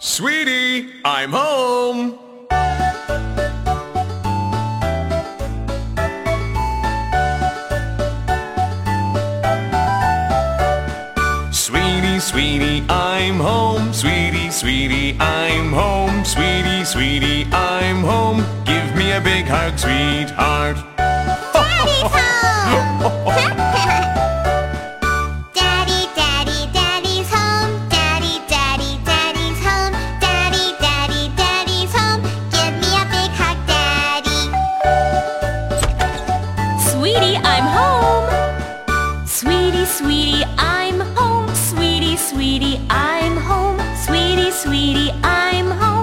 Sweetie, I'm home. Sweetie, sweetie, I'm home. Sweetie, sweetie, I'm home. Sweetie, sweetie, I'm home. Give me a big hug, sweetheart. Sweetie, I'm home. Sweetie, sweetie, I'm home. Sweetie, sweetie, I'm home.